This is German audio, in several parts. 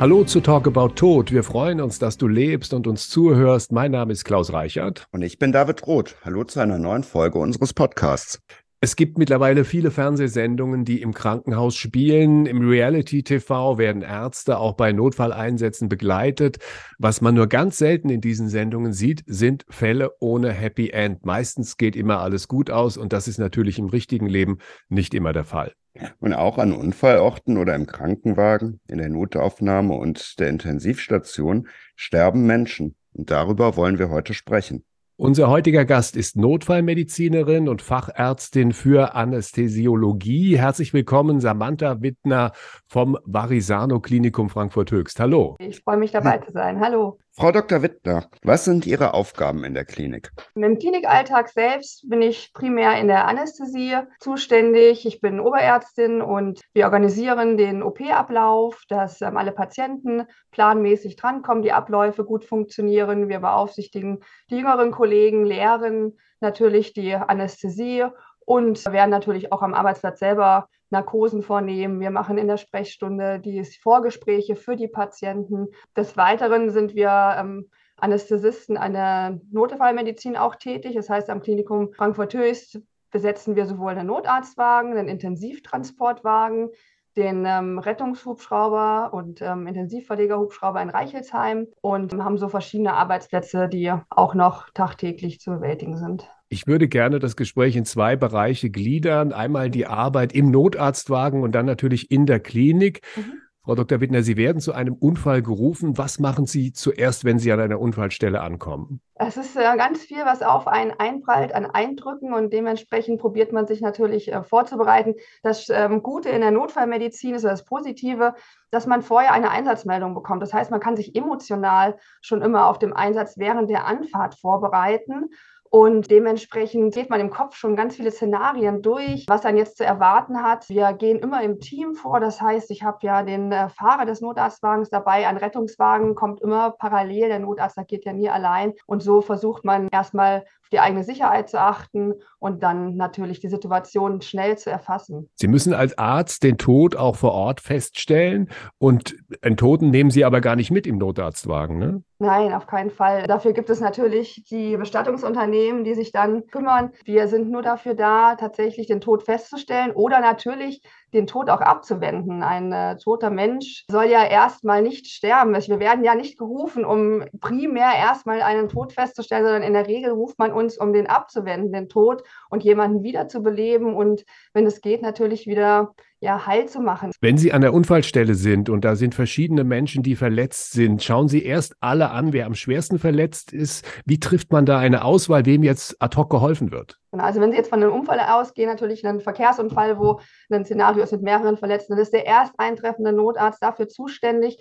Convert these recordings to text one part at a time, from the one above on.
Hallo zu Talk About Tod. Wir freuen uns, dass du lebst und uns zuhörst. Mein Name ist Klaus Reichert. Und ich bin David Roth. Hallo zu einer neuen Folge unseres Podcasts. Es gibt mittlerweile viele Fernsehsendungen, die im Krankenhaus spielen. Im Reality-TV werden Ärzte auch bei Notfalleinsätzen begleitet. Was man nur ganz selten in diesen Sendungen sieht, sind Fälle ohne Happy End. Meistens geht immer alles gut aus und das ist natürlich im richtigen Leben nicht immer der Fall. Und auch an Unfallorten oder im Krankenwagen, in der Notaufnahme und der Intensivstation sterben Menschen. Und darüber wollen wir heute sprechen. Unser heutiger Gast ist Notfallmedizinerin und Fachärztin für Anästhesiologie. Herzlich willkommen, Samantha Wittner vom Varisano Klinikum Frankfurt Höchst. Hallo. Ich freue mich dabei zu sein. Hallo. Frau Dr. Wittner, was sind Ihre Aufgaben in der Klinik? Im Klinikalltag selbst bin ich primär in der Anästhesie zuständig. Ich bin Oberärztin und wir organisieren den OP-Ablauf, dass ähm, alle Patienten planmäßig drankommen, die Abläufe gut funktionieren. Wir beaufsichtigen die jüngeren Kollegen, lehren natürlich die Anästhesie und werden natürlich auch am Arbeitsplatz selber Narkosen vornehmen. Wir machen in der Sprechstunde die Vorgespräche für die Patienten. Des Weiteren sind wir ähm, Anästhesisten an der Notfallmedizin auch tätig. Das heißt, am Klinikum Frankfurt-Höchst besetzen wir sowohl einen Notarztwagen, einen Intensivtransportwagen, den ähm, Rettungshubschrauber und ähm, Intensivverlegerhubschrauber in Reichelsheim und haben so verschiedene Arbeitsplätze, die auch noch tagtäglich zu bewältigen sind. Ich würde gerne das Gespräch in zwei Bereiche gliedern. Einmal die Arbeit im Notarztwagen und dann natürlich in der Klinik. Mhm. Frau Dr. Wittner, Sie werden zu einem Unfall gerufen. Was machen Sie zuerst, wenn Sie an einer Unfallstelle ankommen? Es ist äh, ganz viel, was auf einen einprallt an Eindrücken und dementsprechend probiert man sich natürlich äh, vorzubereiten. Das ähm, Gute in der Notfallmedizin ist das Positive, dass man vorher eine Einsatzmeldung bekommt. Das heißt, man kann sich emotional schon immer auf dem Einsatz während der Anfahrt vorbereiten und dementsprechend geht man im Kopf schon ganz viele Szenarien durch, was dann jetzt zu erwarten hat. Wir gehen immer im Team vor. Das heißt, ich habe ja den äh, Fahrer des Notarztwagens dabei. Ein Rettungswagen kommt immer parallel. Der Notarzt geht ja nie allein. Und so versucht man erstmal die eigene Sicherheit zu achten und dann natürlich die Situation schnell zu erfassen. Sie müssen als Arzt den Tod auch vor Ort feststellen und einen Toten nehmen Sie aber gar nicht mit im Notarztwagen, ne? Nein, auf keinen Fall. Dafür gibt es natürlich die Bestattungsunternehmen, die sich dann kümmern. Wir sind nur dafür da, tatsächlich den Tod festzustellen oder natürlich den Tod auch abzuwenden. Ein äh, toter Mensch soll ja erstmal nicht sterben. Wir werden ja nicht gerufen, um primär erstmal einen Tod festzustellen, sondern in der Regel ruft man uns, um den abzuwenden, den Tod und jemanden wiederzubeleben und wenn es geht, natürlich wieder ja, heil zu machen. Wenn Sie an der Unfallstelle sind und da sind verschiedene Menschen, die verletzt sind, schauen Sie erst alle an, wer am schwersten verletzt ist. Wie trifft man da eine Auswahl, wem jetzt ad hoc geholfen wird? Genau, also wenn Sie jetzt von einem Unfall ausgehen, natürlich einen Verkehrsunfall, wo ein Szenario ist mit mehreren Verletzten, dann ist der erst eintreffende Notarzt dafür zuständig,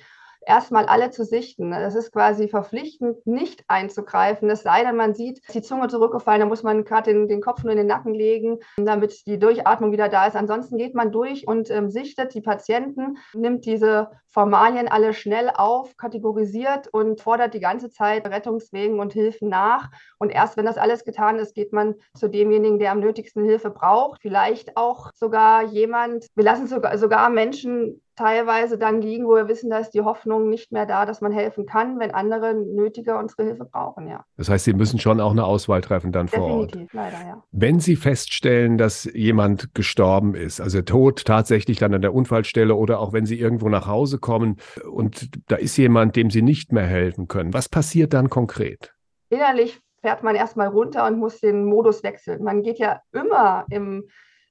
erstmal alle zu sichten. Das ist quasi verpflichtend, nicht einzugreifen. Es sei denn, man sieht, ist die Zunge zurückgefallen, da muss man gerade den, den Kopf nur in den Nacken legen, damit die Durchatmung wieder da ist. Ansonsten geht man durch und ähm, sichtet die Patienten, nimmt diese Formalien alle schnell auf, kategorisiert und fordert die ganze Zeit Rettungswegen und Hilfen nach. Und erst wenn das alles getan ist, geht man zu demjenigen, der am nötigsten Hilfe braucht. Vielleicht auch sogar jemand, wir lassen sogar, sogar Menschen teilweise dann liegen, wo wir wissen, da ist die Hoffnung nicht mehr da, dass man helfen kann, wenn andere nötiger unsere Hilfe brauchen, ja. Das heißt, Sie müssen schon auch eine Auswahl treffen dann Definitiv, vor Ort. Leider, ja. Wenn Sie feststellen, dass jemand gestorben ist, also tot tatsächlich dann an der Unfallstelle oder auch wenn Sie irgendwo nach Hause kommen und da ist jemand, dem Sie nicht mehr helfen können, was passiert dann konkret? Innerlich fährt man erstmal runter und muss den Modus wechseln. Man geht ja immer im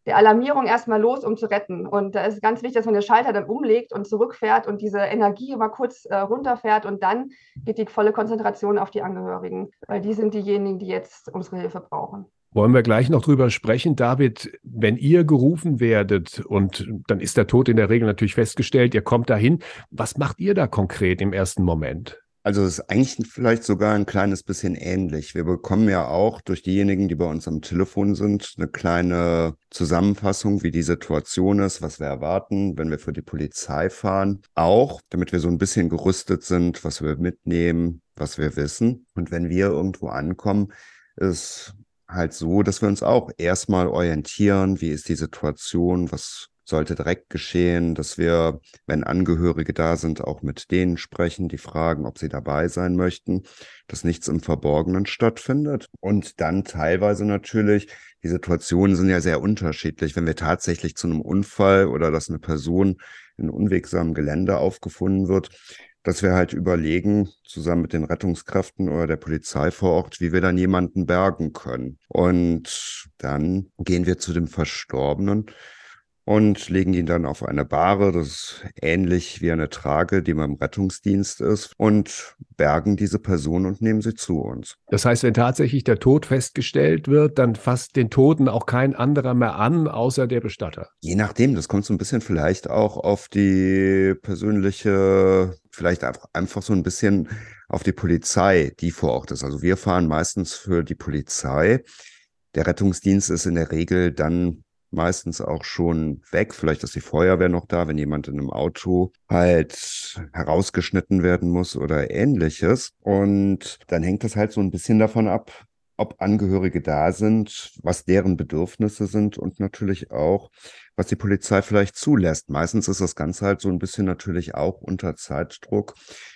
der Alarmierung erstmal los, um zu retten. Und da ist ganz wichtig, dass man den Schalter dann umlegt und zurückfährt und diese Energie mal kurz äh, runterfährt und dann geht die volle Konzentration auf die Angehörigen, weil die sind diejenigen, die jetzt unsere Hilfe brauchen. Wollen wir gleich noch drüber sprechen. David, wenn ihr gerufen werdet und dann ist der Tod in der Regel natürlich festgestellt, ihr kommt dahin, was macht ihr da konkret im ersten Moment? Also es ist eigentlich vielleicht sogar ein kleines bisschen ähnlich. Wir bekommen ja auch durch diejenigen, die bei uns am Telefon sind, eine kleine Zusammenfassung, wie die Situation ist, was wir erwarten, wenn wir für die Polizei fahren. Auch, damit wir so ein bisschen gerüstet sind, was wir mitnehmen, was wir wissen. Und wenn wir irgendwo ankommen, ist halt so, dass wir uns auch erstmal orientieren, wie ist die Situation, was sollte direkt geschehen, dass wir, wenn Angehörige da sind, auch mit denen sprechen, die fragen, ob sie dabei sein möchten, dass nichts im Verborgenen stattfindet. Und dann teilweise natürlich, die Situationen sind ja sehr unterschiedlich, wenn wir tatsächlich zu einem Unfall oder dass eine Person in unwegsamem Gelände aufgefunden wird, dass wir halt überlegen, zusammen mit den Rettungskräften oder der Polizei vor Ort, wie wir dann jemanden bergen können. Und dann gehen wir zu dem Verstorbenen und legen ihn dann auf eine Bahre, das ist ähnlich wie eine Trage, die beim Rettungsdienst ist, und bergen diese Person und nehmen sie zu uns. Das heißt, wenn tatsächlich der Tod festgestellt wird, dann fasst den Toten auch kein anderer mehr an, außer der Bestatter. Je nachdem, das kommt so ein bisschen vielleicht auch auf die persönliche, vielleicht einfach so ein bisschen auf die Polizei, die vor Ort ist. Also wir fahren meistens für die Polizei. Der Rettungsdienst ist in der Regel dann meistens auch schon weg. Vielleicht ist die Feuerwehr noch da, wenn jemand in einem Auto halt herausgeschnitten werden muss oder ähnliches. Und dann hängt das halt so ein bisschen davon ab, ob Angehörige da sind, was deren Bedürfnisse sind und natürlich auch, was die Polizei vielleicht zulässt. Meistens ist das Ganze halt so ein bisschen natürlich auch unter Zeitdruck,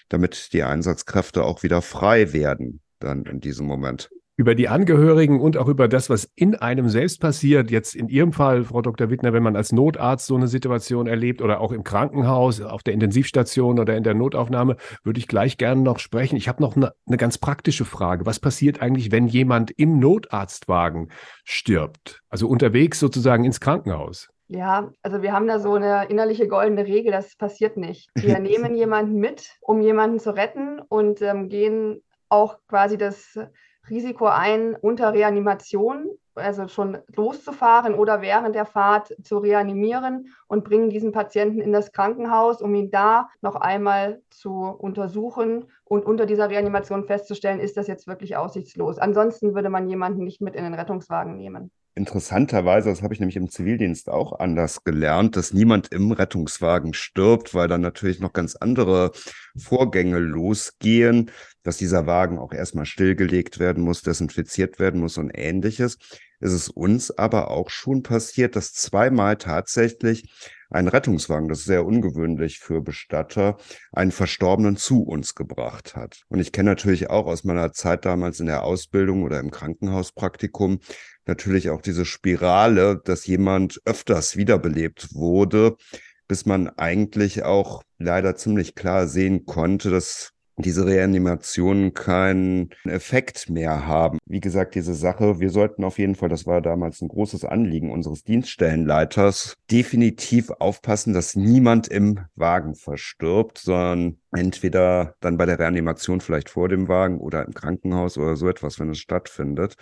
damit die Einsatzkräfte auch wieder frei werden dann in diesem Moment über die Angehörigen und auch über das, was in einem selbst passiert. Jetzt in Ihrem Fall, Frau Dr. Wittner, wenn man als Notarzt so eine Situation erlebt oder auch im Krankenhaus, auf der Intensivstation oder in der Notaufnahme, würde ich gleich gerne noch sprechen. Ich habe noch eine, eine ganz praktische Frage. Was passiert eigentlich, wenn jemand im Notarztwagen stirbt? Also unterwegs sozusagen ins Krankenhaus? Ja, also wir haben da so eine innerliche goldene Regel, das passiert nicht. Wir nehmen jemanden mit, um jemanden zu retten und ähm, gehen auch quasi das Risiko ein, unter Reanimation, also schon loszufahren oder während der Fahrt zu reanimieren und bringen diesen Patienten in das Krankenhaus, um ihn da noch einmal zu untersuchen und unter dieser Reanimation festzustellen, ist das jetzt wirklich aussichtslos. Ansonsten würde man jemanden nicht mit in den Rettungswagen nehmen. Interessanterweise, das habe ich nämlich im Zivildienst auch anders gelernt, dass niemand im Rettungswagen stirbt, weil dann natürlich noch ganz andere Vorgänge losgehen, dass dieser Wagen auch erstmal stillgelegt werden muss, desinfiziert werden muss und ähnliches. Ist es uns aber auch schon passiert, dass zweimal tatsächlich ein Rettungswagen, das ist sehr ungewöhnlich für Bestatter, einen Verstorbenen zu uns gebracht hat. Und ich kenne natürlich auch aus meiner Zeit damals in der Ausbildung oder im Krankenhauspraktikum natürlich auch diese Spirale, dass jemand öfters wiederbelebt wurde, bis man eigentlich auch leider ziemlich klar sehen konnte, dass diese Reanimationen keinen Effekt mehr haben. Wie gesagt, diese Sache, wir sollten auf jeden Fall, das war damals ein großes Anliegen unseres Dienststellenleiters, definitiv aufpassen, dass niemand im Wagen verstirbt, sondern entweder dann bei der Reanimation vielleicht vor dem Wagen oder im Krankenhaus oder so etwas, wenn es stattfindet.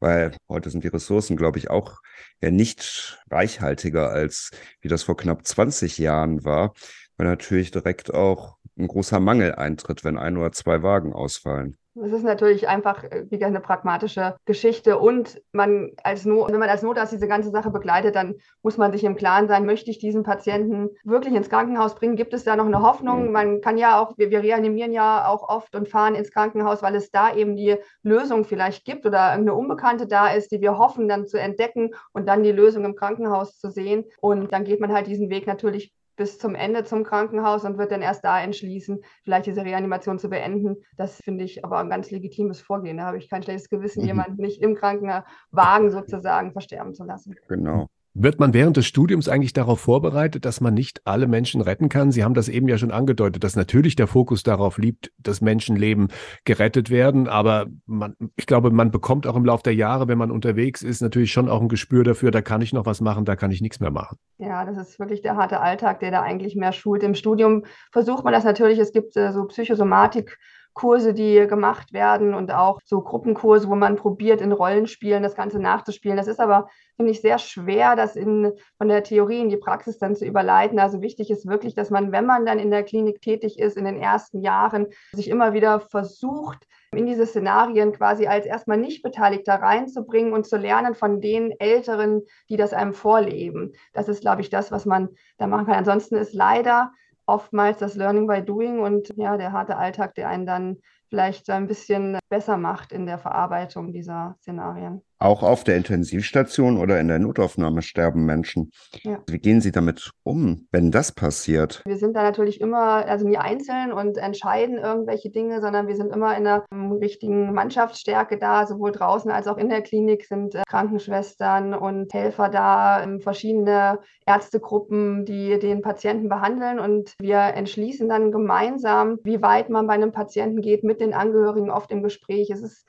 Weil heute sind die Ressourcen, glaube ich, auch ja nicht reichhaltiger als wie das vor knapp 20 Jahren war, weil natürlich direkt auch ein großer Mangel eintritt, wenn ein oder zwei Wagen ausfallen. Es ist natürlich einfach äh, wieder eine pragmatische Geschichte und man als no wenn man als Notarzt diese ganze Sache begleitet, dann muss man sich im Klaren sein, möchte ich diesen Patienten wirklich ins Krankenhaus bringen? Gibt es da noch eine Hoffnung? Mhm. Man kann ja auch, wir, wir reanimieren ja auch oft und fahren ins Krankenhaus, weil es da eben die Lösung vielleicht gibt oder eine Unbekannte da ist, die wir hoffen dann zu entdecken und dann die Lösung im Krankenhaus zu sehen. Und dann geht man halt diesen Weg natürlich bis zum Ende zum Krankenhaus und wird dann erst da entschließen, vielleicht diese Reanimation zu beenden. Das finde ich aber ein ganz legitimes Vorgehen. Da habe ich kein schlechtes Gewissen, mhm. jemanden nicht im Krankenwagen sozusagen versterben zu lassen. Genau. Wird man während des Studiums eigentlich darauf vorbereitet, dass man nicht alle Menschen retten kann? Sie haben das eben ja schon angedeutet, dass natürlich der Fokus darauf liegt, dass Menschenleben gerettet werden. Aber man, ich glaube, man bekommt auch im Laufe der Jahre, wenn man unterwegs ist, natürlich schon auch ein Gespür dafür, da kann ich noch was machen, da kann ich nichts mehr machen. Ja, das ist wirklich der harte Alltag, der da eigentlich mehr schult. Im Studium versucht man das natürlich. Es gibt äh, so Psychosomatik. Kurse, die gemacht werden und auch so Gruppenkurse, wo man probiert, in Rollenspielen das Ganze nachzuspielen. Das ist aber, finde ich, sehr schwer, das in, von der Theorie in die Praxis dann zu überleiten. Also wichtig ist wirklich, dass man, wenn man dann in der Klinik tätig ist, in den ersten Jahren, sich immer wieder versucht, in diese Szenarien quasi als erstmal nicht Beteiligter reinzubringen und zu lernen von den Älteren, die das einem vorleben. Das ist, glaube ich, das, was man da machen kann. Ansonsten ist leider oftmals das Learning by Doing und ja, der harte Alltag, der einen dann vielleicht ein bisschen besser macht in der Verarbeitung dieser Szenarien. Auch auf der Intensivstation oder in der Notaufnahme sterben Menschen. Ja. Wie gehen Sie damit um, wenn das passiert? Wir sind da natürlich immer, also nie einzeln und entscheiden irgendwelche Dinge, sondern wir sind immer in einer richtigen Mannschaftsstärke da. Sowohl draußen als auch in der Klinik sind äh, Krankenschwestern und Helfer da, ähm, verschiedene Ärztegruppen, die den Patienten behandeln. Und wir entschließen dann gemeinsam, wie weit man bei einem Patienten geht, mit den Angehörigen oft im Gespräch. Es ist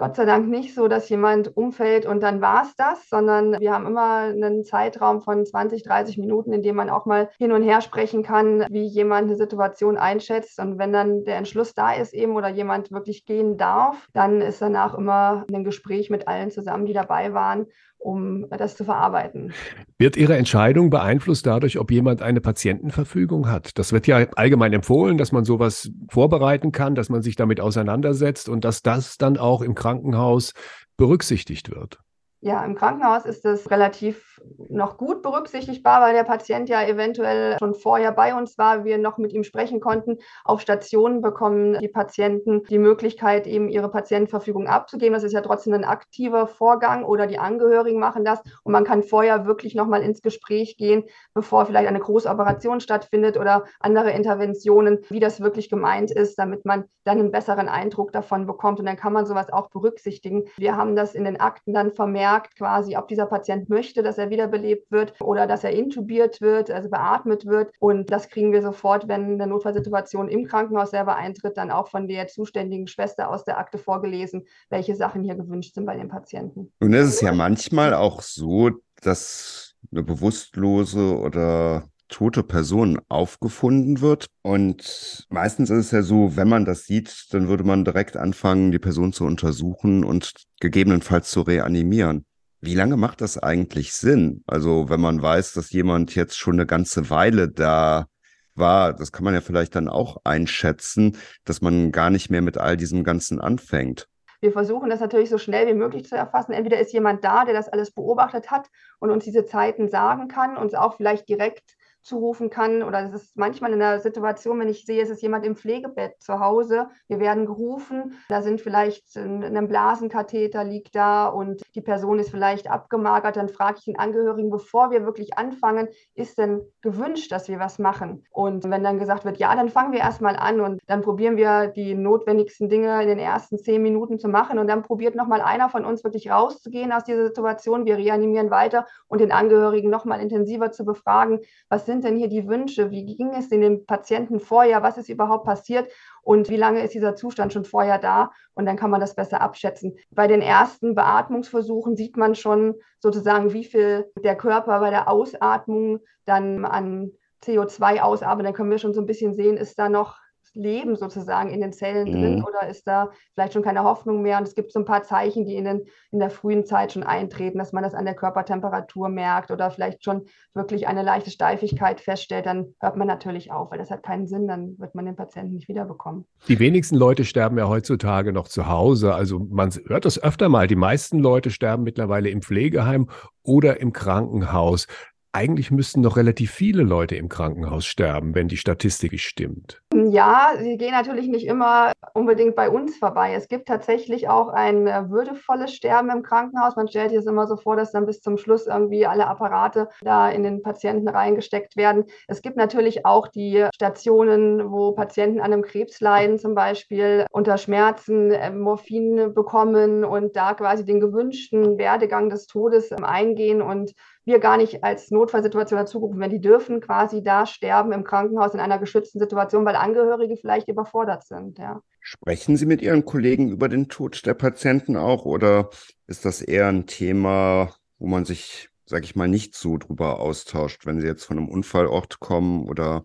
Gott sei Dank nicht so, dass jemand umfällt und dann war es das, sondern wir haben immer einen Zeitraum von 20, 30 Minuten, in dem man auch mal hin und her sprechen kann, wie jemand eine Situation einschätzt. Und wenn dann der Entschluss da ist eben oder jemand wirklich gehen darf, dann ist danach immer ein Gespräch mit allen zusammen, die dabei waren um das zu verarbeiten. Wird Ihre Entscheidung beeinflusst dadurch, ob jemand eine Patientenverfügung hat? Das wird ja allgemein empfohlen, dass man sowas vorbereiten kann, dass man sich damit auseinandersetzt und dass das dann auch im Krankenhaus berücksichtigt wird. Ja, im Krankenhaus ist es relativ noch gut berücksichtigbar, weil der Patient ja eventuell schon vorher bei uns war, wir noch mit ihm sprechen konnten. Auf Stationen bekommen die Patienten die Möglichkeit, eben ihre Patientenverfügung abzugeben. Das ist ja trotzdem ein aktiver Vorgang oder die Angehörigen machen das. Und man kann vorher wirklich nochmal ins Gespräch gehen, bevor vielleicht eine große Operation stattfindet oder andere Interventionen, wie das wirklich gemeint ist, damit man dann einen besseren Eindruck davon bekommt. Und dann kann man sowas auch berücksichtigen. Wir haben das in den Akten dann vermerkt merkt quasi, ob dieser Patient möchte, dass er wiederbelebt wird oder dass er intubiert wird, also beatmet wird. Und das kriegen wir sofort, wenn eine Notfallsituation im Krankenhaus selber eintritt, dann auch von der zuständigen Schwester aus der Akte vorgelesen, welche Sachen hier gewünscht sind bei den Patienten. Und es ist ja manchmal auch so, dass eine bewusstlose oder tote Person aufgefunden wird. Und meistens ist es ja so, wenn man das sieht, dann würde man direkt anfangen, die Person zu untersuchen und gegebenenfalls zu reanimieren. Wie lange macht das eigentlich Sinn? Also wenn man weiß, dass jemand jetzt schon eine ganze Weile da war, das kann man ja vielleicht dann auch einschätzen, dass man gar nicht mehr mit all diesem Ganzen anfängt. Wir versuchen das natürlich so schnell wie möglich zu erfassen. Entweder ist jemand da, der das alles beobachtet hat und uns diese Zeiten sagen kann, uns auch vielleicht direkt zurufen kann. Oder es ist manchmal in der Situation, wenn ich sehe, es ist jemand im Pflegebett zu Hause, wir werden gerufen, da sind vielleicht ein, ein Blasenkatheter liegt da und die Person ist vielleicht abgemagert, dann frage ich den Angehörigen, bevor wir wirklich anfangen, ist denn gewünscht, dass wir was machen? Und wenn dann gesagt wird, ja, dann fangen wir erstmal an und dann probieren wir die notwendigsten Dinge in den ersten zehn Minuten zu machen und dann probiert nochmal einer von uns wirklich rauszugehen aus dieser Situation. Wir reanimieren weiter und den Angehörigen nochmal intensiver zu befragen, was sind denn hier die Wünsche? Wie ging es den Patienten vorher? Was ist überhaupt passiert? Und wie lange ist dieser Zustand schon vorher da? Und dann kann man das besser abschätzen. Bei den ersten Beatmungsversuchen sieht man schon sozusagen, wie viel der Körper bei der Ausatmung dann an CO2 ausatmet. Dann können wir schon so ein bisschen sehen, ist da noch Leben sozusagen in den Zellen mhm. drin oder ist da vielleicht schon keine Hoffnung mehr? Und es gibt so ein paar Zeichen, die in, den, in der frühen Zeit schon eintreten, dass man das an der Körpertemperatur merkt oder vielleicht schon wirklich eine leichte Steifigkeit feststellt, dann hört man natürlich auf, weil das hat keinen Sinn, dann wird man den Patienten nicht wiederbekommen. Die wenigsten Leute sterben ja heutzutage noch zu Hause. Also man hört das öfter mal. Die meisten Leute sterben mittlerweile im Pflegeheim oder im Krankenhaus eigentlich müssten noch relativ viele Leute im Krankenhaus sterben, wenn die Statistik stimmt. Ja, sie gehen natürlich nicht immer unbedingt bei uns vorbei. Es gibt tatsächlich auch ein äh, würdevolles Sterben im Krankenhaus. Man stellt sich es immer so vor, dass dann bis zum Schluss irgendwie alle Apparate da in den Patienten reingesteckt werden. Es gibt natürlich auch die Stationen, wo Patienten an einem Krebs leiden, zum Beispiel unter Schmerzen äh, Morphin bekommen und da quasi den gewünschten Werdegang des Todes ähm, eingehen und wir gar nicht als Notfallsituation dazurufen, wenn die dürfen quasi da sterben im Krankenhaus in einer geschützten Situation, weil Angehörige vielleicht überfordert sind. Ja. Sprechen Sie mit Ihren Kollegen über den Tod der Patienten auch oder ist das eher ein Thema, wo man sich, sage ich mal, nicht so drüber austauscht, wenn Sie jetzt von einem Unfallort kommen oder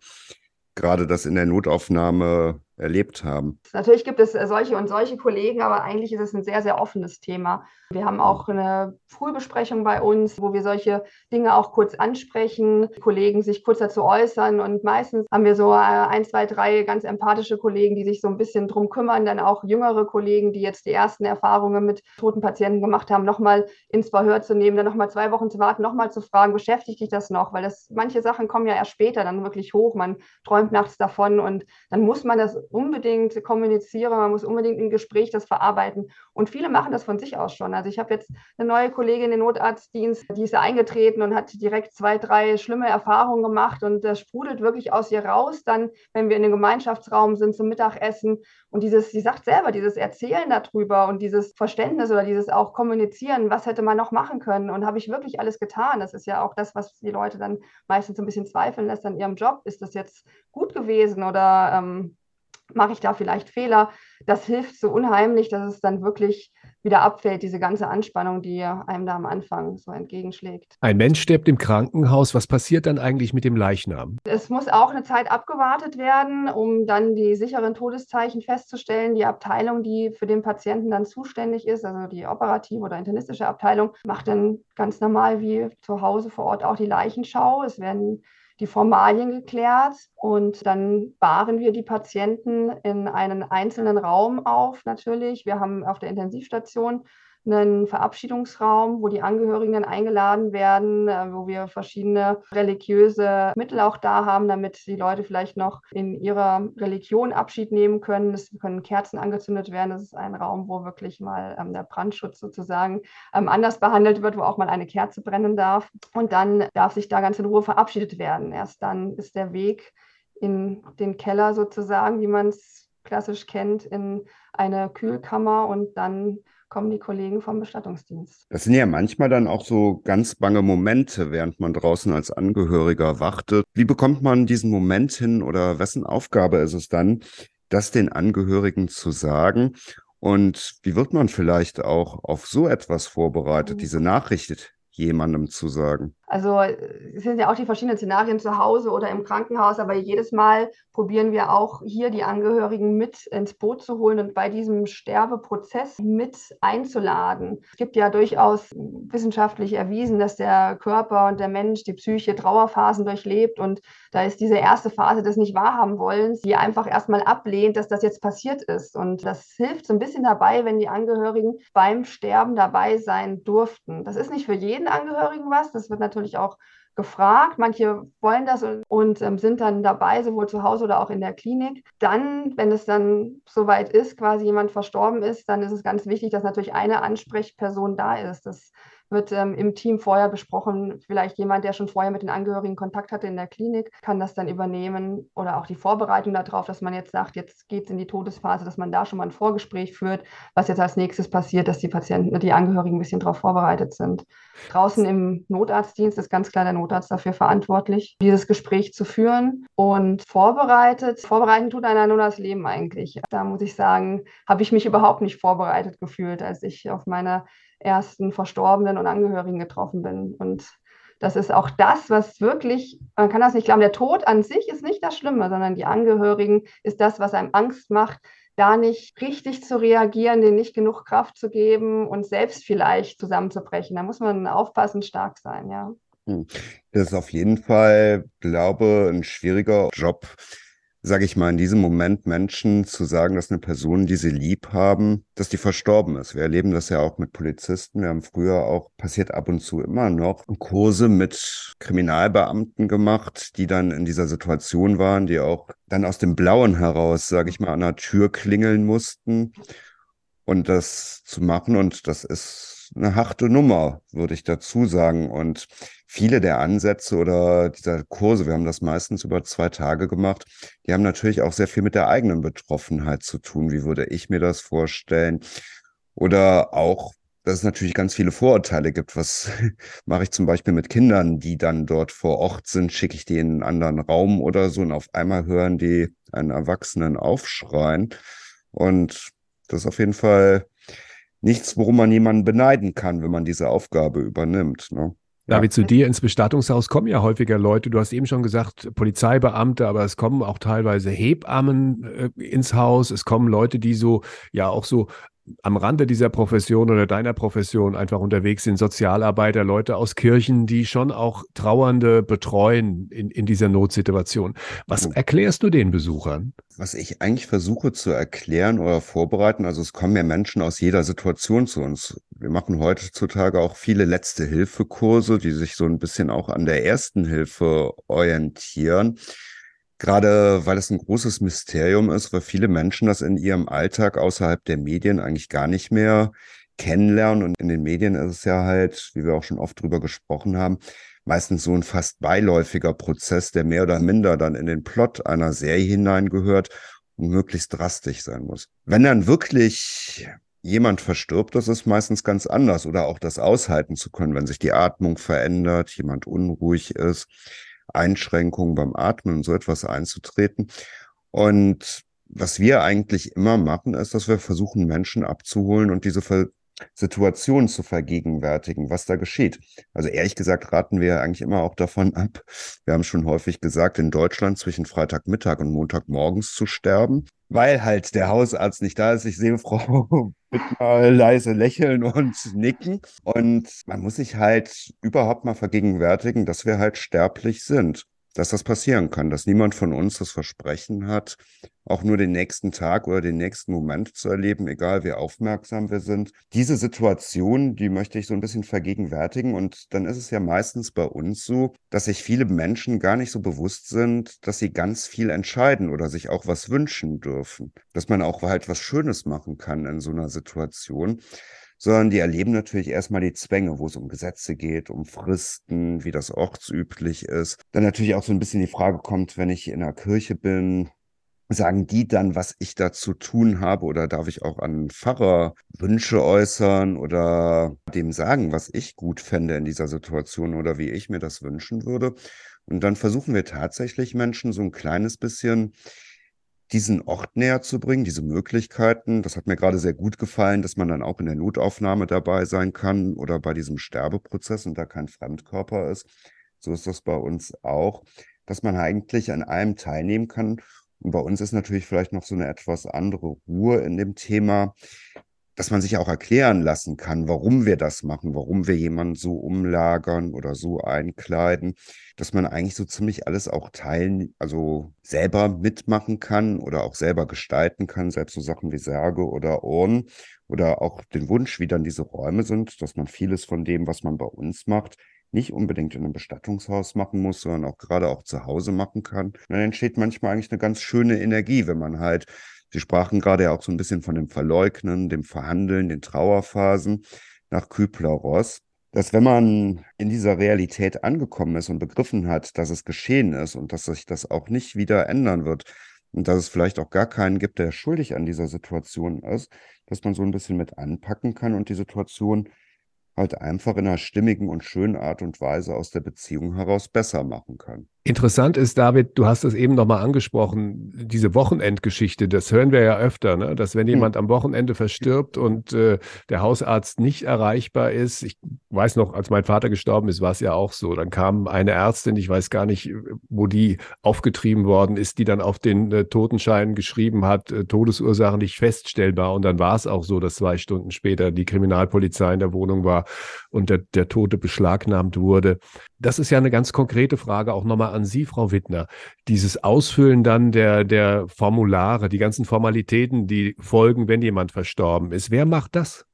gerade das in der Notaufnahme erlebt haben. Natürlich gibt es äh, solche und solche Kollegen, aber eigentlich ist es ein sehr, sehr offenes Thema. Wir haben auch eine Frühbesprechung bei uns, wo wir solche Dinge auch kurz ansprechen, Kollegen sich kurz dazu äußern und meistens haben wir so äh, ein, zwei, drei ganz empathische Kollegen, die sich so ein bisschen drum kümmern, dann auch jüngere Kollegen, die jetzt die ersten Erfahrungen mit toten Patienten gemacht haben, nochmal ins Verhör zu nehmen, dann nochmal zwei Wochen zu warten, nochmal zu fragen, beschäftigt dich das noch? Weil das manche Sachen kommen ja erst später dann wirklich hoch. Man träumt nachts davon und dann muss man das unbedingt kommunizieren, man muss unbedingt im Gespräch das verarbeiten. Und viele machen das von sich aus schon. Also ich habe jetzt eine neue Kollegin im Notarztdienst, die ist eingetreten und hat direkt zwei, drei schlimme Erfahrungen gemacht und das sprudelt wirklich aus ihr raus. Dann, wenn wir in einem Gemeinschaftsraum sind zum Mittagessen und dieses, sie sagt selber, dieses Erzählen darüber und dieses Verständnis oder dieses auch Kommunizieren, was hätte man noch machen können und habe ich wirklich alles getan. Das ist ja auch das, was die Leute dann meistens ein bisschen zweifeln lässt an ihrem Job. Ist das jetzt gut gewesen oder ähm, mache ich da vielleicht Fehler? Das hilft so unheimlich, dass es dann wirklich wieder abfällt, diese ganze Anspannung, die einem da am Anfang so entgegenschlägt. Ein Mensch stirbt im Krankenhaus. Was passiert dann eigentlich mit dem Leichnam? Es muss auch eine Zeit abgewartet werden, um dann die sicheren Todeszeichen festzustellen. Die Abteilung, die für den Patienten dann zuständig ist, also die operative oder internistische Abteilung, macht dann ganz normal wie zu Hause vor Ort auch die Leichenschau. Es werden die Formalien geklärt und dann bahren wir die Patienten in einen einzelnen Raum auf natürlich. Wir haben auf der Intensivstation einen Verabschiedungsraum, wo die Angehörigen dann eingeladen werden, äh, wo wir verschiedene religiöse Mittel auch da haben, damit die Leute vielleicht noch in ihrer Religion Abschied nehmen können. Es können Kerzen angezündet werden. Das ist ein Raum, wo wirklich mal ähm, der Brandschutz sozusagen ähm, anders behandelt wird, wo auch mal eine Kerze brennen darf. Und dann darf sich da ganz in Ruhe verabschiedet werden. Erst dann ist der Weg in den Keller sozusagen, wie man es klassisch kennt, in eine Kühlkammer und dann kommen die Kollegen vom Bestattungsdienst. Das sind ja manchmal dann auch so ganz bange Momente, während man draußen als Angehöriger wartet. Wie bekommt man diesen Moment hin oder wessen Aufgabe ist es dann, das den Angehörigen zu sagen? Und wie wird man vielleicht auch auf so etwas vorbereitet, mhm. diese Nachricht jemandem zu sagen? Also es sind ja auch die verschiedenen Szenarien zu Hause oder im Krankenhaus, aber jedes Mal probieren wir auch hier die Angehörigen mit ins Boot zu holen und bei diesem Sterbeprozess mit einzuladen. Es gibt ja durchaus wissenschaftlich erwiesen, dass der Körper und der Mensch die Psyche Trauerphasen durchlebt und da ist diese erste Phase des nicht wahrhaben wollens, die einfach erstmal ablehnt, dass das jetzt passiert ist und das hilft so ein bisschen dabei, wenn die Angehörigen beim Sterben dabei sein durften. Das ist nicht für jeden Angehörigen was, das wird natürlich natürlich auch gefragt. Manche wollen das und, ähm, sind dann dabei, sowohl zu Hause oder auch in der Klinik. Dann, wenn es dann soweit ist, quasi jemand verstorben ist, dann ist es ganz wichtig, dass natürlich eine Ansprechperson da ist. Das wird ähm, im Team vorher besprochen. Vielleicht jemand, der schon vorher mit den Angehörigen Kontakt hatte in der Klinik, kann das dann übernehmen oder auch die Vorbereitung darauf, dass man jetzt sagt, jetzt geht es in die Todesphase, dass man da schon mal ein Vorgespräch führt, was jetzt als nächstes passiert, dass die Patienten, die Angehörigen ein bisschen darauf vorbereitet sind. Draußen im Notarztdienst ist ganz klar der Notarzt dafür verantwortlich, dieses Gespräch zu führen und vorbereitet. Vorbereiten tut einer nur das Leben eigentlich. Da muss ich sagen, habe ich mich überhaupt nicht vorbereitet gefühlt, als ich auf meiner ersten Verstorbenen und Angehörigen getroffen bin. Und das ist auch das, was wirklich, man kann das nicht glauben, der Tod an sich ist nicht das Schlimme, sondern die Angehörigen ist das, was einem Angst macht, da nicht richtig zu reagieren, denen nicht genug Kraft zu geben und selbst vielleicht zusammenzubrechen. Da muss man aufpassen, stark sein, ja. Hm. Das ist auf jeden Fall, glaube ein schwieriger Job sage ich mal, in diesem Moment Menschen zu sagen, dass eine Person, die sie lieb haben, dass die verstorben ist. Wir erleben das ja auch mit Polizisten. Wir haben früher auch, passiert ab und zu immer noch, Kurse mit Kriminalbeamten gemacht, die dann in dieser Situation waren, die auch dann aus dem Blauen heraus, sage ich mal, an der Tür klingeln mussten und das zu machen. Und das ist eine harte Nummer, würde ich dazu sagen. Und viele der Ansätze oder dieser Kurse, wir haben das meistens über zwei Tage gemacht, die haben natürlich auch sehr viel mit der eigenen Betroffenheit zu tun. Wie würde ich mir das vorstellen? Oder auch, dass es natürlich ganz viele Vorurteile gibt. Was mache ich zum Beispiel mit Kindern, die dann dort vor Ort sind? Schicke ich die in einen anderen Raum oder so und auf einmal hören die einen Erwachsenen aufschreien. Und das ist auf jeden Fall nichts, worum man jemanden beneiden kann, wenn man diese Aufgabe übernimmt. Ne? David, zu dir ins Bestattungshaus kommen ja häufiger Leute. Du hast eben schon gesagt, Polizeibeamte, aber es kommen auch teilweise Hebammen äh, ins Haus. Es kommen Leute, die so, ja, auch so am Rande dieser Profession oder deiner Profession einfach unterwegs sind, Sozialarbeiter, Leute aus Kirchen, die schon auch Trauernde betreuen in, in dieser Notsituation. Was erklärst du den Besuchern? Was ich eigentlich versuche zu erklären oder vorbereiten, also es kommen ja Menschen aus jeder Situation zu uns. Wir machen heutzutage auch viele Letzte-Hilfe-Kurse, die sich so ein bisschen auch an der Ersten Hilfe orientieren Gerade weil es ein großes Mysterium ist, weil viele Menschen das in ihrem Alltag außerhalb der Medien eigentlich gar nicht mehr kennenlernen. Und in den Medien ist es ja halt, wie wir auch schon oft drüber gesprochen haben, meistens so ein fast beiläufiger Prozess, der mehr oder minder dann in den Plot einer Serie hineingehört und möglichst drastisch sein muss. Wenn dann wirklich jemand verstirbt, das ist meistens ganz anders oder auch das aushalten zu können, wenn sich die Atmung verändert, jemand unruhig ist, Einschränkungen beim Atmen und so etwas einzutreten. Und was wir eigentlich immer machen, ist, dass wir versuchen, Menschen abzuholen und diese Situation zu vergegenwärtigen, was da geschieht. Also ehrlich gesagt raten wir eigentlich immer auch davon ab. Wir haben schon häufig gesagt, in Deutschland zwischen Freitagmittag und Montagmorgens zu sterben, weil halt der Hausarzt nicht da ist. Ich sehe Frau Bittner leise lächeln und nicken. Und man muss sich halt überhaupt mal vergegenwärtigen, dass wir halt sterblich sind dass das passieren kann, dass niemand von uns das Versprechen hat, auch nur den nächsten Tag oder den nächsten Moment zu erleben, egal wie aufmerksam wir sind. Diese Situation, die möchte ich so ein bisschen vergegenwärtigen. Und dann ist es ja meistens bei uns so, dass sich viele Menschen gar nicht so bewusst sind, dass sie ganz viel entscheiden oder sich auch was wünschen dürfen. Dass man auch halt was Schönes machen kann in so einer Situation sondern die erleben natürlich erstmal die Zwänge, wo es um Gesetze geht, um Fristen, wie das ortsüblich ist. Dann natürlich auch so ein bisschen die Frage kommt, wenn ich in der Kirche bin, sagen die dann, was ich da zu tun habe oder darf ich auch an Pfarrer Wünsche äußern oder dem sagen, was ich gut fände in dieser Situation oder wie ich mir das wünschen würde. Und dann versuchen wir tatsächlich Menschen so ein kleines bisschen diesen Ort näher zu bringen, diese Möglichkeiten. Das hat mir gerade sehr gut gefallen, dass man dann auch in der Notaufnahme dabei sein kann oder bei diesem Sterbeprozess und da kein Fremdkörper ist. So ist das bei uns auch, dass man eigentlich an allem teilnehmen kann. Und bei uns ist natürlich vielleicht noch so eine etwas andere Ruhe in dem Thema, dass man sich auch erklären lassen kann, warum wir das machen, warum wir jemanden so umlagern oder so einkleiden, dass man eigentlich so ziemlich alles auch teilen, also selber mitmachen kann oder auch selber gestalten kann, selbst so Sachen wie Särge oder Ohren oder auch den Wunsch, wie dann diese Räume sind, dass man vieles von dem, was man bei uns macht, nicht unbedingt in einem Bestattungshaus machen muss, sondern auch gerade auch zu Hause machen kann. dann entsteht manchmal eigentlich eine ganz schöne Energie, wenn man halt Sie sprachen gerade auch so ein bisschen von dem Verleugnen, dem Verhandeln, den Trauerphasen nach Kübler-Ross, dass wenn man in dieser Realität angekommen ist und begriffen hat, dass es geschehen ist und dass sich das auch nicht wieder ändern wird und dass es vielleicht auch gar keinen gibt, der schuldig an dieser Situation ist, dass man so ein bisschen mit anpacken kann und die Situation halt einfach in einer stimmigen und schönen Art und Weise aus der Beziehung heraus besser machen kann. Interessant ist, David, du hast es eben nochmal angesprochen, diese Wochenendgeschichte, das hören wir ja öfter, ne? dass wenn hm. jemand am Wochenende verstirbt und äh, der Hausarzt nicht erreichbar ist, ich weiß noch, als mein Vater gestorben ist, war es ja auch so, dann kam eine Ärztin, ich weiß gar nicht, wo die aufgetrieben worden ist, die dann auf den äh, Totenschein geschrieben hat, äh, Todesursache nicht feststellbar und dann war es auch so, dass zwei Stunden später die Kriminalpolizei in der Wohnung war und der, der Tote beschlagnahmt wurde. Das ist ja eine ganz konkrete Frage auch nochmal an Sie, Frau Wittner. Dieses Ausfüllen dann der, der Formulare, die ganzen Formalitäten, die folgen, wenn jemand verstorben ist. Wer macht das?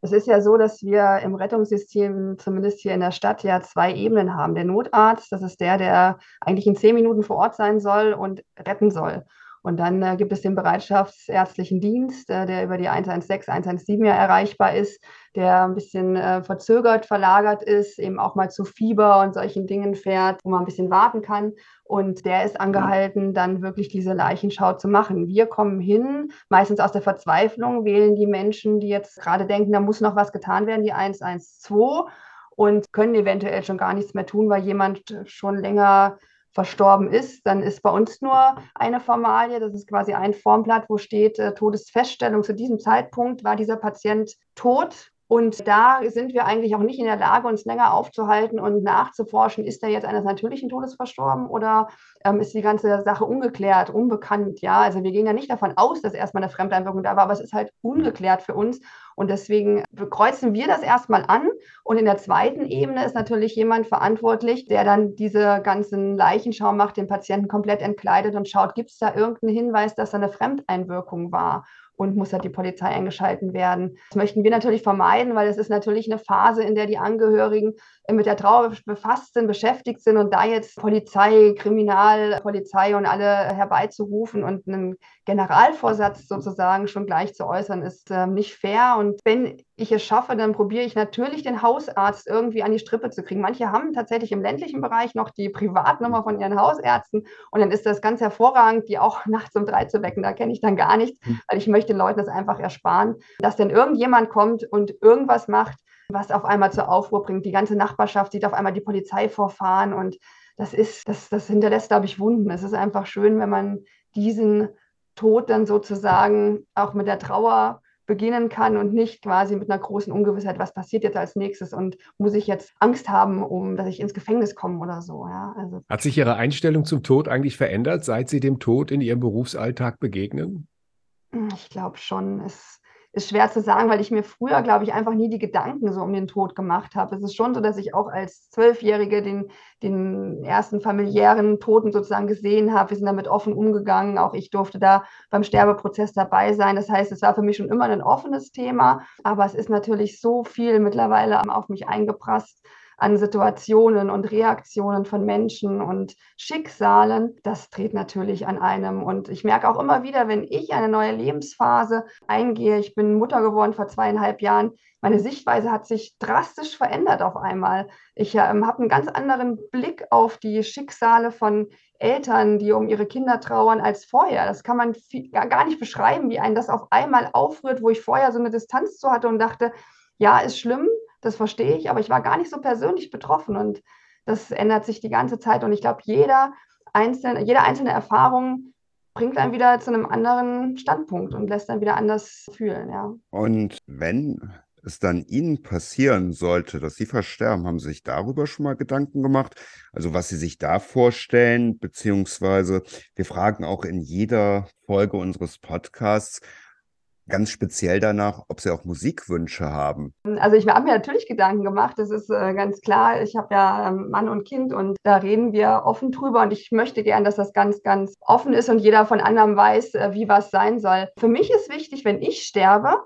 Es ist ja so, dass wir im Rettungssystem, zumindest hier in der Stadt, ja zwei Ebenen haben. Der Notarzt, das ist der, der eigentlich in zehn Minuten vor Ort sein soll und retten soll. Und dann äh, gibt es den bereitschaftsärztlichen Dienst, äh, der über die 116, 117 ja erreichbar ist, der ein bisschen äh, verzögert, verlagert ist, eben auch mal zu Fieber und solchen Dingen fährt, wo man ein bisschen warten kann. Und der ist angehalten, dann wirklich diese Leichenschau zu machen. Wir kommen hin, meistens aus der Verzweiflung, wählen die Menschen, die jetzt gerade denken, da muss noch was getan werden, die 112 und können eventuell schon gar nichts mehr tun, weil jemand schon länger verstorben ist, dann ist bei uns nur eine Formalie, das ist quasi ein Formblatt, wo steht äh, Todesfeststellung. Zu diesem Zeitpunkt war dieser Patient tot und da sind wir eigentlich auch nicht in der Lage, uns länger aufzuhalten und nachzuforschen, ist er jetzt eines natürlichen Todes verstorben oder ähm, ist die ganze Sache ungeklärt, unbekannt. Ja, also wir gehen ja nicht davon aus, dass erstmal eine Fremdeinwirkung da war, aber es ist halt ungeklärt für uns. Und deswegen kreuzen wir das erstmal an. Und in der zweiten Ebene ist natürlich jemand verantwortlich, der dann diese ganzen Leichenschau macht, den Patienten komplett entkleidet und schaut, gibt es da irgendeinen Hinweis, dass da eine Fremdeinwirkung war und muss halt die Polizei eingeschalten werden. Das möchten wir natürlich vermeiden, weil es ist natürlich eine Phase, in der die Angehörigen mit der Trauer befasst sind, beschäftigt sind und da jetzt Polizei, Kriminalpolizei und alle herbeizurufen und einen Generalvorsatz sozusagen schon gleich zu äußern, ist äh, nicht fair. Und wenn ich es schaffe, dann probiere ich natürlich den Hausarzt irgendwie an die Strippe zu kriegen. Manche haben tatsächlich im ländlichen Bereich noch die Privatnummer von ihren Hausärzten und dann ist das ganz hervorragend, die auch nachts um drei zu wecken. Da kenne ich dann gar nichts, hm. weil ich möchte den Leuten das einfach ersparen, dass dann irgendjemand kommt und irgendwas macht, was auf einmal zur Aufruhr bringt. Die ganze Nachbarschaft sieht auf einmal die Polizei vorfahren und das ist, das, das hinterlässt, glaube ich, Wunden. Es ist einfach schön, wenn man diesen Tod dann sozusagen auch mit der Trauer beginnen kann und nicht quasi mit einer großen Ungewissheit, was passiert jetzt als nächstes und muss ich jetzt Angst haben, um dass ich ins Gefängnis komme oder so. Ja, also. Hat sich Ihre Einstellung zum Tod eigentlich verändert, seit Sie dem Tod in Ihrem Berufsalltag begegnen? Ich glaube schon. Es, ist schwer zu sagen, weil ich mir früher, glaube ich, einfach nie die Gedanken so um den Tod gemacht habe. Es ist schon so, dass ich auch als Zwölfjährige den, den ersten familiären Toten sozusagen gesehen habe. Wir sind damit offen umgegangen. Auch ich durfte da beim Sterbeprozess dabei sein. Das heißt, es war für mich schon immer ein offenes Thema. Aber es ist natürlich so viel mittlerweile auf mich eingeprasst an Situationen und Reaktionen von Menschen und Schicksalen, das dreht natürlich an einem. Und ich merke auch immer wieder, wenn ich eine neue Lebensphase eingehe, ich bin Mutter geworden vor zweieinhalb Jahren, meine Sichtweise hat sich drastisch verändert auf einmal. Ich ähm, habe einen ganz anderen Blick auf die Schicksale von Eltern, die um ihre Kinder trauern, als vorher. Das kann man viel, gar nicht beschreiben, wie einen das auf einmal aufrührt, wo ich vorher so eine Distanz zu hatte und dachte, ja, ist schlimm, das verstehe ich, aber ich war gar nicht so persönlich betroffen und das ändert sich die ganze Zeit und ich glaube, jeder einzelne, jede einzelne Erfahrung bringt einen wieder zu einem anderen Standpunkt und lässt dann wieder anders fühlen, ja. Und wenn es dann Ihnen passieren sollte, dass Sie versterben, haben Sie sich darüber schon mal Gedanken gemacht? Also was Sie sich da vorstellen, beziehungsweise wir fragen auch in jeder Folge unseres Podcasts, ganz speziell danach, ob sie auch Musikwünsche haben. Also ich habe mir natürlich Gedanken gemacht, das ist äh, ganz klar. Ich habe ja ähm, Mann und Kind und da reden wir offen drüber und ich möchte gern, dass das ganz, ganz offen ist und jeder von anderem weiß, äh, wie was sein soll. Für mich ist wichtig, wenn ich sterbe,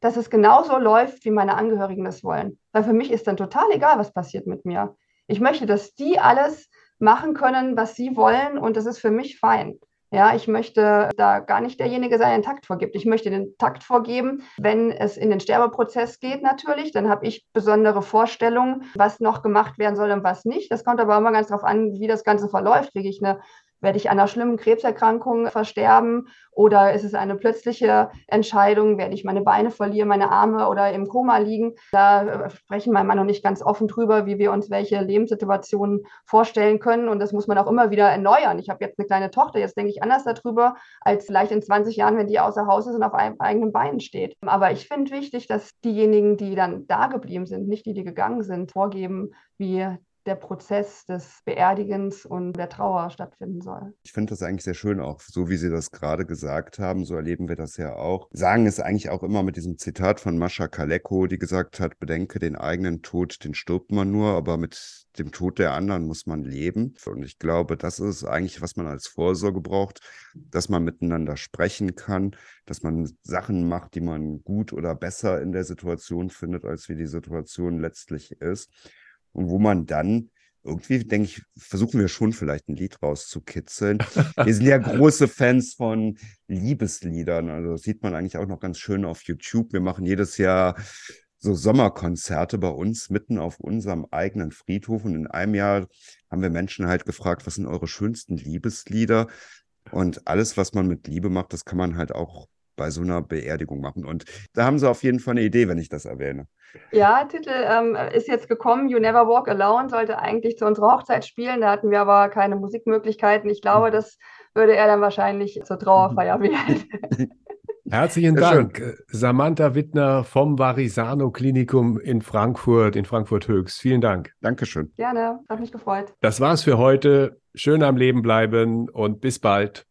dass es genauso läuft, wie meine Angehörigen das wollen. Weil für mich ist dann total egal, was passiert mit mir. Ich möchte, dass die alles machen können, was sie wollen und das ist für mich fein. Ja, ich möchte da gar nicht derjenige sein, der den Takt vorgibt. Ich möchte den Takt vorgeben, wenn es in den Sterbeprozess geht natürlich. Dann habe ich besondere Vorstellungen, was noch gemacht werden soll und was nicht. Das kommt aber immer ganz darauf an, wie das Ganze verläuft. Kriege ich eine werde ich an einer schlimmen Krebserkrankung versterben oder ist es eine plötzliche Entscheidung, werde ich meine Beine verlieren, meine Arme oder im Koma liegen? Da äh, sprechen mein Mann und ich ganz offen drüber, wie wir uns welche Lebenssituationen vorstellen können und das muss man auch immer wieder erneuern. Ich habe jetzt eine kleine Tochter, jetzt denke ich anders darüber, als vielleicht in 20 Jahren, wenn die außer Haus ist und auf einem eigenen Beinen steht. Aber ich finde wichtig, dass diejenigen, die dann da geblieben sind, nicht die, die gegangen sind, vorgeben, wie der Prozess des Beerdigens und der Trauer stattfinden soll. Ich finde das eigentlich sehr schön, auch so wie Sie das gerade gesagt haben, so erleben wir das ja auch. Sagen es eigentlich auch immer mit diesem Zitat von Mascha Kaleko, die gesagt hat, bedenke den eigenen Tod, den stirbt man nur, aber mit dem Tod der anderen muss man leben. Und ich glaube, das ist eigentlich, was man als Vorsorge braucht, dass man miteinander sprechen kann, dass man Sachen macht, die man gut oder besser in der Situation findet, als wie die Situation letztlich ist und wo man dann irgendwie, denke ich, versuchen wir schon vielleicht ein Lied rauszukitzeln. wir sind ja große Fans von Liebesliedern. Also das sieht man eigentlich auch noch ganz schön auf YouTube. Wir machen jedes Jahr so Sommerkonzerte bei uns mitten auf unserem eigenen Friedhof. Und in einem Jahr haben wir Menschen halt gefragt, was sind eure schönsten Liebeslieder? Und alles, was man mit Liebe macht, das kann man halt auch bei so einer Beerdigung machen. Und da haben sie auf jeden Fall eine Idee, wenn ich das erwähne. Ja, Titel ähm, ist jetzt gekommen. You Never Walk Alone sollte eigentlich zu unserer Hochzeit spielen. Da hatten wir aber keine Musikmöglichkeiten. Ich glaube, das würde er dann wahrscheinlich zur Trauerfeier wählen. Herzlichen Dank, schön. Samantha Wittner vom Varisano Klinikum in Frankfurt, in Frankfurt Höchst. Vielen Dank. Dankeschön. Gerne, hat mich gefreut. Das war's für heute. Schön am Leben bleiben und bis bald.